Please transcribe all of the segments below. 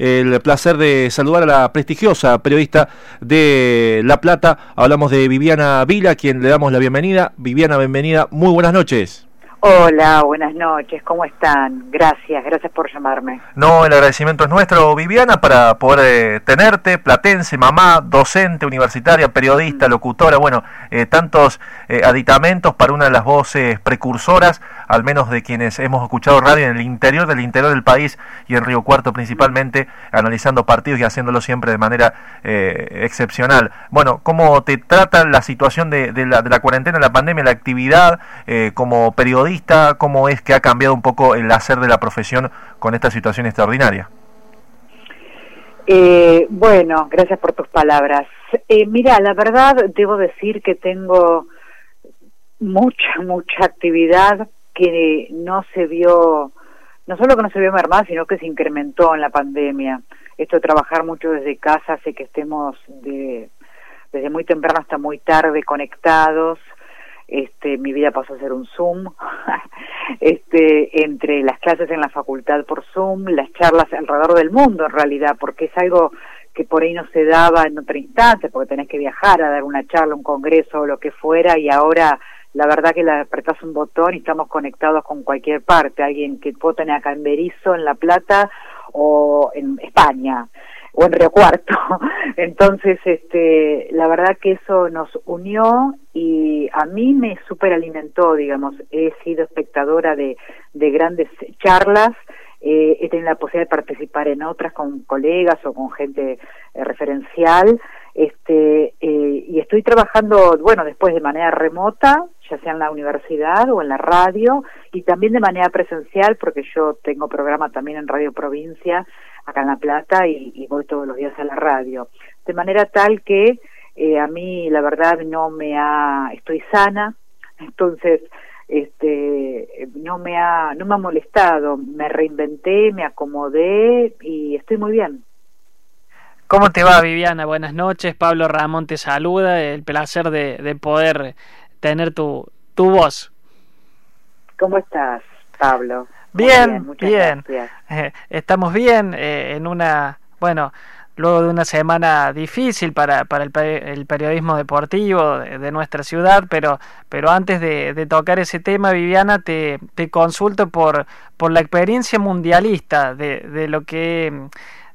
el placer de saludar a la prestigiosa periodista de La Plata. Hablamos de Viviana Vila, quien le damos la bienvenida. Viviana, bienvenida. Muy buenas noches. Hola, buenas noches, ¿cómo están? Gracias, gracias por llamarme. No, el agradecimiento es nuestro, Viviana, para poder eh, tenerte, platense, mamá, docente, universitaria, periodista, mm. locutora, bueno, eh, tantos eh, aditamentos para una de las voces precursoras, al menos de quienes hemos escuchado radio en el interior del interior del país y en Río Cuarto principalmente, analizando partidos y haciéndolo siempre de manera excepcional. Bueno, ¿cómo te trata la situación de, la, de la cuarentena, la pandemia, la actividad como periodista? ¿Cómo es que ha cambiado un poco el hacer de la profesión con esta situación extraordinaria? Eh, bueno, gracias por tus palabras. Eh, mira, la verdad debo decir que tengo mucha, mucha actividad que no se vio, no solo que no se vio mermada, sino que se incrementó en la pandemia. Esto de trabajar mucho desde casa hace que estemos de, desde muy temprano hasta muy tarde conectados este, mi vida pasó a ser un Zoom, este, entre las clases en la facultad por Zoom, las charlas alrededor del mundo en realidad, porque es algo que por ahí no se daba en otra instancia, porque tenés que viajar a dar una charla, un congreso o lo que fuera, y ahora la verdad que le apretás un botón y estamos conectados con cualquier parte, alguien que puedo tener acá en Berizo, en La Plata o en España o en Río Cuarto. Entonces, este, la verdad que eso nos unió y a mí me superalimentó, digamos. He sido espectadora de, de grandes charlas, eh, he tenido la posibilidad de participar en otras con colegas o con gente eh, referencial, este, eh, y estoy trabajando, bueno, después de manera remota, ya sea en la universidad o en la radio, y también de manera presencial, porque yo tengo programa también en Radio Provincia, acá en La Plata, y, voy todos los días a la radio. De manera tal que eh, a mí, la verdad, no me ha, estoy sana, entonces, este, no me ha, no me ha molestado, me reinventé, me acomodé y estoy muy bien. ¿Cómo te va, Viviana? Buenas noches. Pablo Ramón te saluda. El placer de, de poder tener tu, tu voz. ¿Cómo estás, Pablo? Bien, bien. Eh, estamos bien eh, en una, bueno, luego de una semana difícil para, para el, el periodismo deportivo de, nuestra ciudad, pero, pero antes de, de tocar ese tema, Viviana, te, te, consulto por, por la experiencia mundialista de, de lo que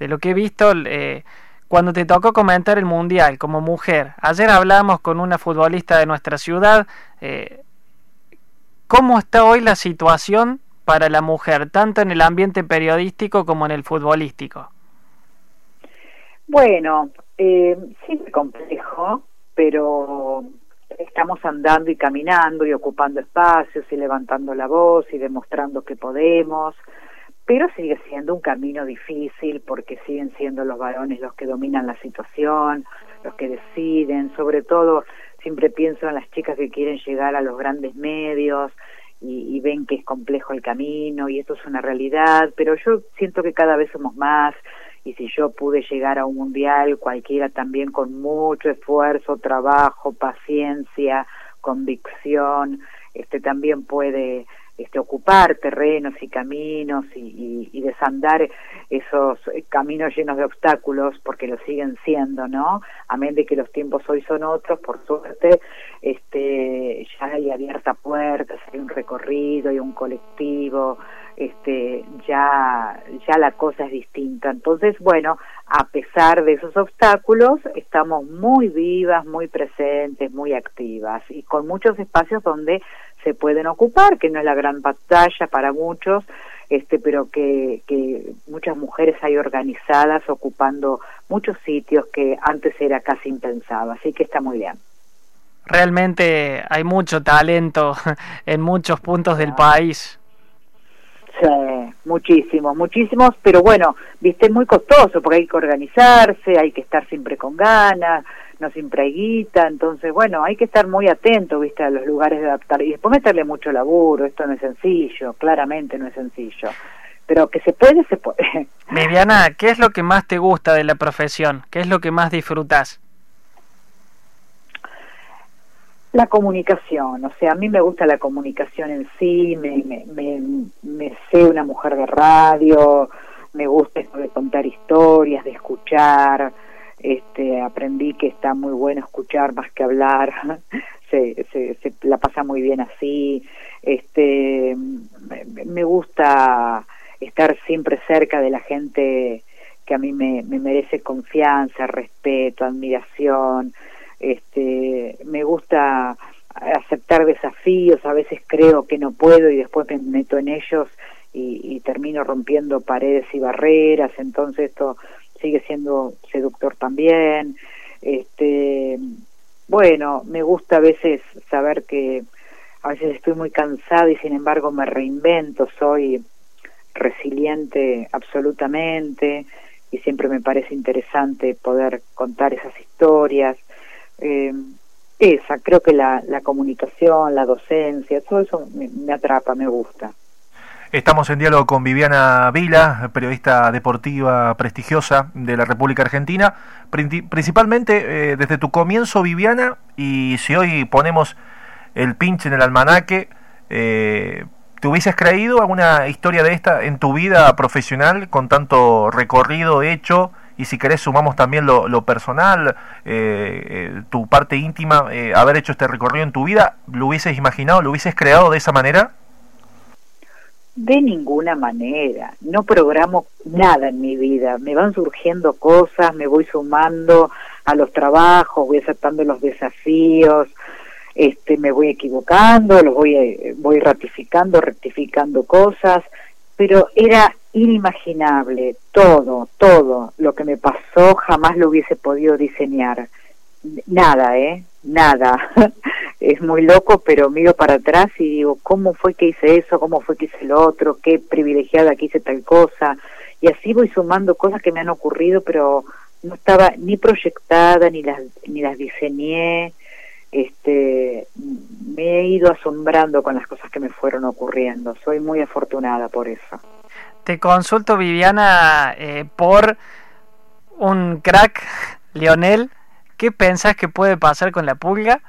de lo que he visto eh, cuando te tocó comentar el mundial como mujer. Ayer hablamos con una futbolista de nuestra ciudad. Eh, ¿Cómo está hoy la situación para la mujer, tanto en el ambiente periodístico como en el futbolístico? Bueno, eh, sí complejo, pero estamos andando y caminando y ocupando espacios y levantando la voz y demostrando que podemos pero sigue siendo un camino difícil porque siguen siendo los varones los que dominan la situación, los que deciden, sobre todo siempre pienso en las chicas que quieren llegar a los grandes medios y, ven que es complejo el camino y esto es una realidad, pero yo siento que cada vez somos más y si yo pude llegar a un mundial, cualquiera también con mucho esfuerzo, trabajo, paciencia, convicción, este también puede este, ocupar terrenos y caminos y, desandar esos caminos llenos de obstáculos, porque lo siguen siendo, ¿no? Amén de que los tiempos hoy son otros, por suerte, este, ya hay abierta puertas, hay un recorrido, hay un colectivo, este, ya, ya la cosa es distinta. Entonces, bueno, a pesar de esos obstáculos, estamos muy vivas, muy presentes, muy activas y con muchos espacios donde se pueden ocupar, que no es la gran batalla para muchos, este, pero que, que muchas mujeres hay organizadas ocupando muchos sitios que antes era casi impensado, así que está muy bien. Realmente hay mucho talento en muchos puntos del país. Sí, muchísimos, muchísimos, pero bueno, viste, es muy costoso porque hay que organizarse, hay que estar siempre con ganas, no siempre hay guita, entonces bueno, hay que estar muy atento, viste, a los lugares de adaptar y después meterle mucho laburo, esto no es sencillo, claramente no es sencillo, pero que se puede, se puede. Viviana, ¿qué es lo que más te gusta de la profesión? ¿Qué es lo que más disfrutas? La comunicación, o sea, a mí me gusta la comunicación en sí, me, me, me, me sé una mujer de radio, me gusta esto de contar historias, de escuchar, este, aprendí que está muy bueno escuchar más que hablar, se, se, se, la pasa muy bien así, este, me, gusta estar siempre cerca de la gente que a mí me, me merece confianza, respeto, admiración, este, me gusta aceptar desafíos, a veces creo que no puedo y después me meto en ellos y, y termino rompiendo paredes y barreras, entonces esto sigue siendo seductor también. Este, bueno, me gusta a veces saber que a veces estoy muy cansada y sin embargo me reinvento, soy resiliente absolutamente y siempre me parece interesante poder contar esas historias. Eh, esa, creo que la, la comunicación, la docencia, todo eso me atrapa, me gusta. Estamos en diálogo con Viviana Vila, periodista deportiva prestigiosa de la República Argentina. Principalmente eh, desde tu comienzo, Viviana, y si hoy ponemos el pinche en el almanaque, eh, ¿te hubieses creído alguna historia de esta en tu vida profesional con tanto recorrido hecho? Y si querés sumamos también lo, personal, eh, tu parte íntima, haber hecho este recorrido en tu vida, ¿lo hubieses imaginado, lo hubieses creado de esa manera? De ninguna manera, no programo nada en mi vida, me van surgiendo cosas, me voy sumando a los trabajos, voy aceptando los desafíos, este, me voy equivocando, los voy, eh, voy ratificando, rectificando cosas, pero era inimaginable todo, todo lo que me pasó, jamás lo hubiese podido diseñar. Nada, ¿eh? Nada. es muy loco, pero miro para atrás y digo, ¿cómo fue que hice eso? ¿Cómo fue que hice lo otro? ¿Qué privilegiada que hice tal cosa? Y así voy sumando cosas que me han ocurrido, pero no estaba ni proyectada, ni las, ni las diseñé. Este, me he ido asombrando con las cosas que me fueron ocurriendo. Soy muy afortunada por eso. Te consulto, Viviana, eh, por un crack, Lionel. ¿Qué pensás que puede pasar con la pulga?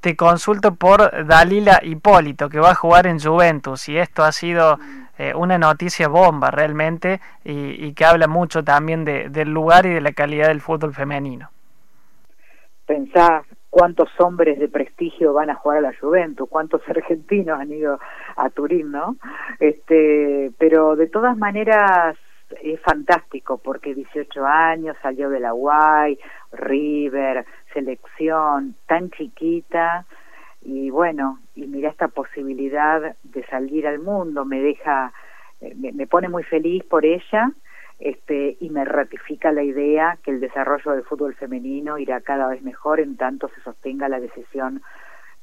Te consulto por Dalila Hipólito, que va a jugar en Juventus, y esto ha sido eh, una noticia bomba realmente, y, que habla mucho también de, del lugar y de la calidad del fútbol femenino. Pensá cuántos hombres de prestigio van a jugar a la Juventus, cuántos argentinos han ido a Turín, ¿no? Este, pero de todas maneras es fantástico porque 18 años salió de la UAI, River, selección tan chiquita y bueno, y mira esta posibilidad de salir al mundo, me deja, eh, me, pone muy feliz por ella este, y me ratifica la idea que el desarrollo del fútbol femenino irá cada vez mejor en tanto se sostenga la decisión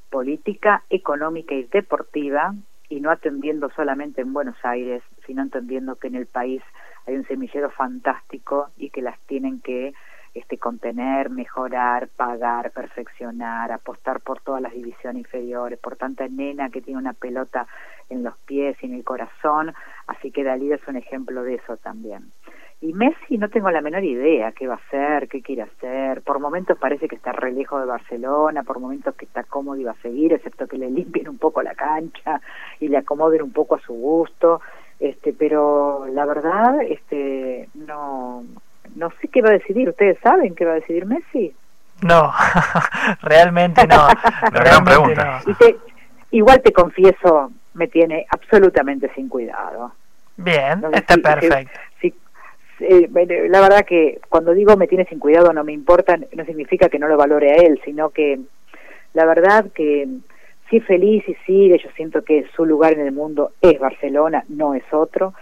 política, económica y deportiva y no atendiendo solamente en Buenos Aires, sino entendiendo que en el país hay un semillero fantástico y que las tienen que este, contener, mejorar, pagar, perfeccionar, apostar por todas las divisiones inferiores, por tanta nena que tiene una pelota en los pies y en el corazón, así que Dalí es un ejemplo de eso también. Y Messi no tengo la menor idea qué va a hacer, qué quiere hacer. Por momentos parece que está re lejos de Barcelona, por momentos que está cómodo y va a seguir, excepto que le limpien un poco la cancha y le acomoden un poco a su gusto. Este, pero la verdad, este, no, no sé qué va a decidir. ¿Ustedes saben qué va a decidir Messi? No, realmente no. La gran pregunta. igual te confieso, me tiene absolutamente sin cuidado. Bien, está perfecto. Eh, la verdad que cuando digo me tiene sin cuidado no me importa, no significa que no lo valore a él, sino que la verdad que sí feliz y sigue, yo siento que su lugar en el mundo es Barcelona, no es otro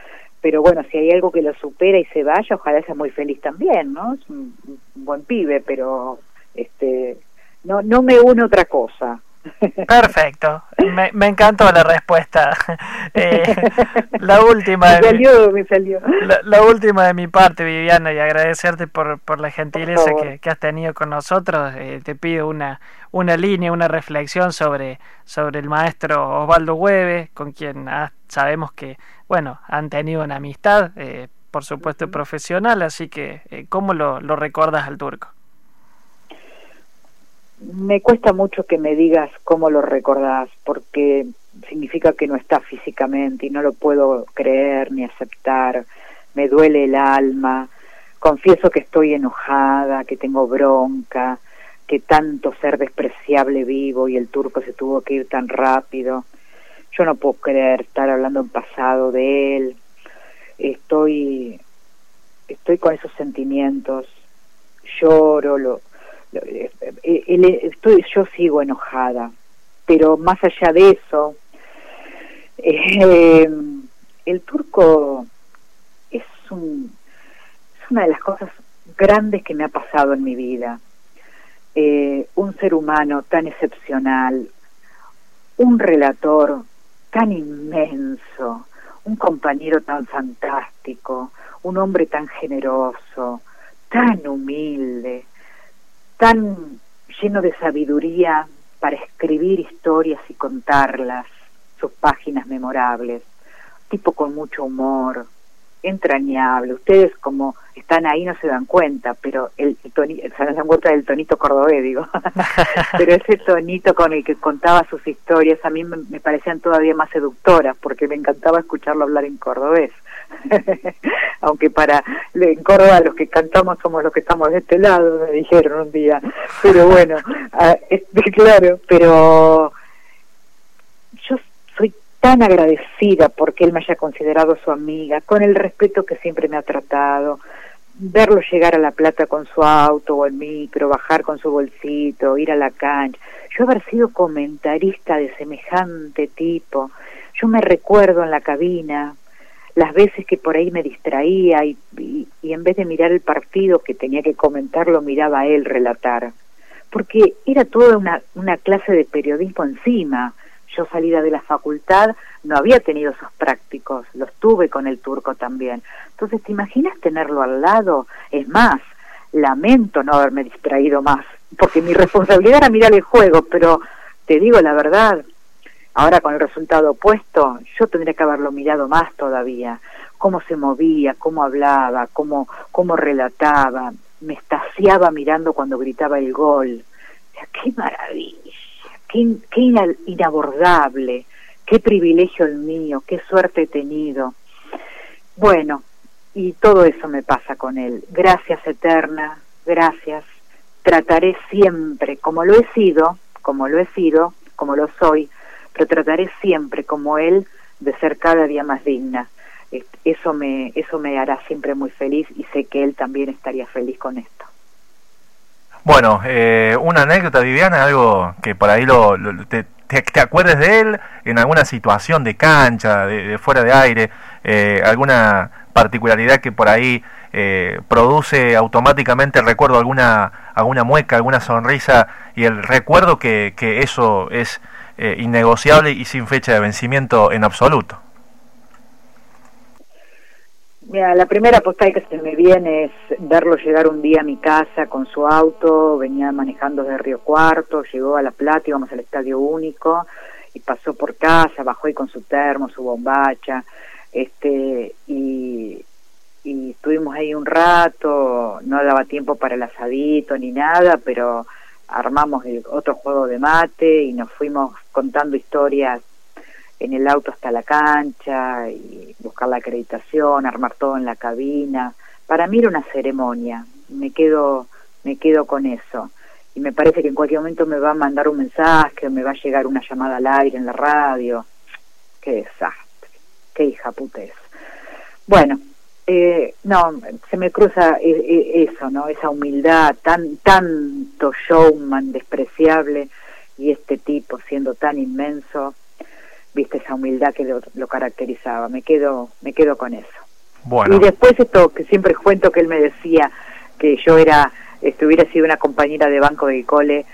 pero bueno, si hay algo que lo supera y se vaya, ojalá sea muy feliz también, ¿no? Es un, buen pibe, pero este no no me une otra cosa. Perfecto, me, me encantó la respuesta. Eh, la última, me salió, me salió. La, última de mi parte, Viviana, y agradecerte por, por la gentileza que, que, has tenido con nosotros. Eh, te pido una, una línea, una reflexión sobre, sobre el maestro Osvaldo Hueve, con quien sabemos que bueno, han tenido una amistad, eh, por supuesto profesional, así que eh, ¿cómo lo, lo recuerdas al turco? Me cuesta mucho que me digas cómo lo recordás, porque significa que no está físicamente y no lo puedo creer ni aceptar, me duele el alma, confieso que estoy enojada, que tengo bronca, que tanto ser despreciable vivo y el turco se tuvo que ir tan rápido. Yo no puedo creer estar hablando en pasado de él. Estoy estoy con esos sentimientos. Lloro, lo, eh, eh, estoy yo sigo enojada, pero más allá de eso eh, el turco es un es una de las cosas grandes que me ha pasado en mi vida eh, un ser humano tan excepcional, un relator tan inmenso, un compañero tan fantástico, un hombre tan generoso, tan humilde, tan lleno de sabiduría para escribir historias y contarlas, sus páginas memorables, tipo con mucho humor, entrañable. Ustedes como están ahí no se dan cuenta, pero el, tonito, se dan cuenta del tonito cordobés, digo. pero ese tonito con el que contaba sus historias a mí me, parecían todavía más seductoras, porque me encantaba escucharlo hablar en cordobés. Aunque para en Córdoba los que cantamos somos los que estamos de este lado, me dijeron un día. Pero bueno, ah, claro, pero tan agradecida porque él me haya considerado su amiga, con el respeto que siempre me ha tratado, verlo llegar a La Plata con su auto o el micro, bajar con su bolsito, ir a la cancha, yo haber sido comentarista de semejante tipo, yo me recuerdo en la cabina las veces que por ahí me distraía y, y, en vez de mirar el partido que tenía que comentar, lo miraba a él relatar, porque era toda una, una clase de periodismo encima, yo salida de la facultad no había tenido esos prácticos, los tuve con el turco también. Entonces, ¿te imaginas tenerlo al lado? Es más, lamento no haberme distraído más, porque mi responsabilidad era mirar el juego, pero te digo la verdad, ahora con el resultado opuesto, yo tendría que haberlo mirado más todavía, cómo se movía, cómo hablaba, cómo, cómo relataba, me estaciaba mirando cuando gritaba el gol. ¡Qué maravilla! Qué, inabordable, qué privilegio el mío, qué suerte he tenido. Bueno, y todo eso me pasa con él. Gracias eterna, gracias. Trataré siempre, como lo he sido, como lo he sido, como lo soy, pero trataré siempre como él de ser cada día más digna. Eso me, eso me hará siempre muy feliz y sé que él también estaría feliz con esto. Bueno, eh, una anécdota, Viviana, algo que por ahí lo, te, te, acuerdes de él en alguna situación de cancha, de, fuera de aire, eh, alguna particularidad que por ahí eh, produce automáticamente el recuerdo, alguna, alguna mueca, alguna sonrisa y el recuerdo que, que eso es innegociable y sin fecha de vencimiento en absoluto. Mira, la primera postal que se me viene es verlo llegar un día a mi casa con su auto, venía manejando desde Río Cuarto, llegó a La Plata, íbamos al Estadio Único, y pasó por casa, bajó ahí con su termo, su bombacha, este, y, y estuvimos ahí un rato, no daba tiempo para el asadito ni nada, pero armamos otro juego de mate y nos fuimos contando historias en el auto hasta la cancha y buscar la acreditación, armar todo en la cabina. Para mí era una ceremonia, me quedo, me quedo con eso. Y me parece que en cualquier momento me va a mandar un mensaje o me va a llegar una llamada al aire en la radio. Qué desastre, qué hija puta es. Bueno, eh, no, se me cruza eh, eh, eso, ¿no? Esa humildad, tan, tanto showman despreciable y este tipo siendo tan inmenso viste esa humildad que lo, caracterizaba. Me quedo, me quedo con eso. Bueno. Y después esto que siempre cuento que él me decía que yo era, estuviera sido una compañera de banco de cole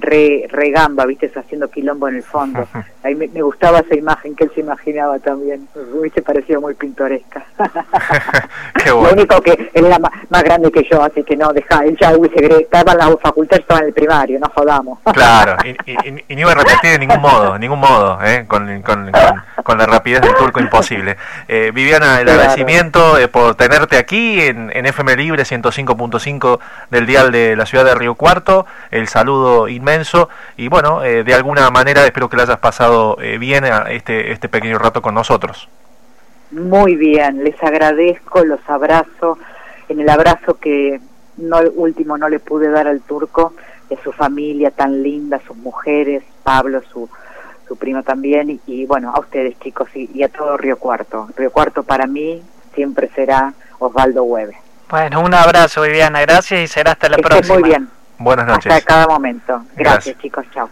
re, regamba, viste, haciendo quilombo en el fondo. Ahí me, gustaba esa imagen que él se imaginaba también. Hubiese parecido muy pintoresca. Lo único que él era más, grande que yo, así que no, deja, él ya hubiese estaba en la facultad, estaba en el primario, no jodamos. claro, y, no iba a repetir de ningún modo, de ningún modo, ¿eh? con, con, con, la rapidez del turco imposible. Eh, Viviana, el agradecimiento eh, por tenerte aquí en, en FM Libre 105.5 del dial de la ciudad de Río Cuarto, el saludo inmenso y bueno, eh, de alguna manera espero que le hayas pasado eh, bien a este, este pequeño rato con nosotros. Muy bien, les agradezco, los abrazo, en el abrazo que no último no le pude dar al turco, de su familia tan linda, sus mujeres, Pablo, su, su primo también, y, bueno, a ustedes chicos y, a todo Río Cuarto. Río Cuarto para mí siempre será Osvaldo Hueve. Bueno, un abrazo Viviana, gracias y será hasta la próxima. Muy bien. Buenas noches. Hasta cada momento. Gracias. chicos, chao.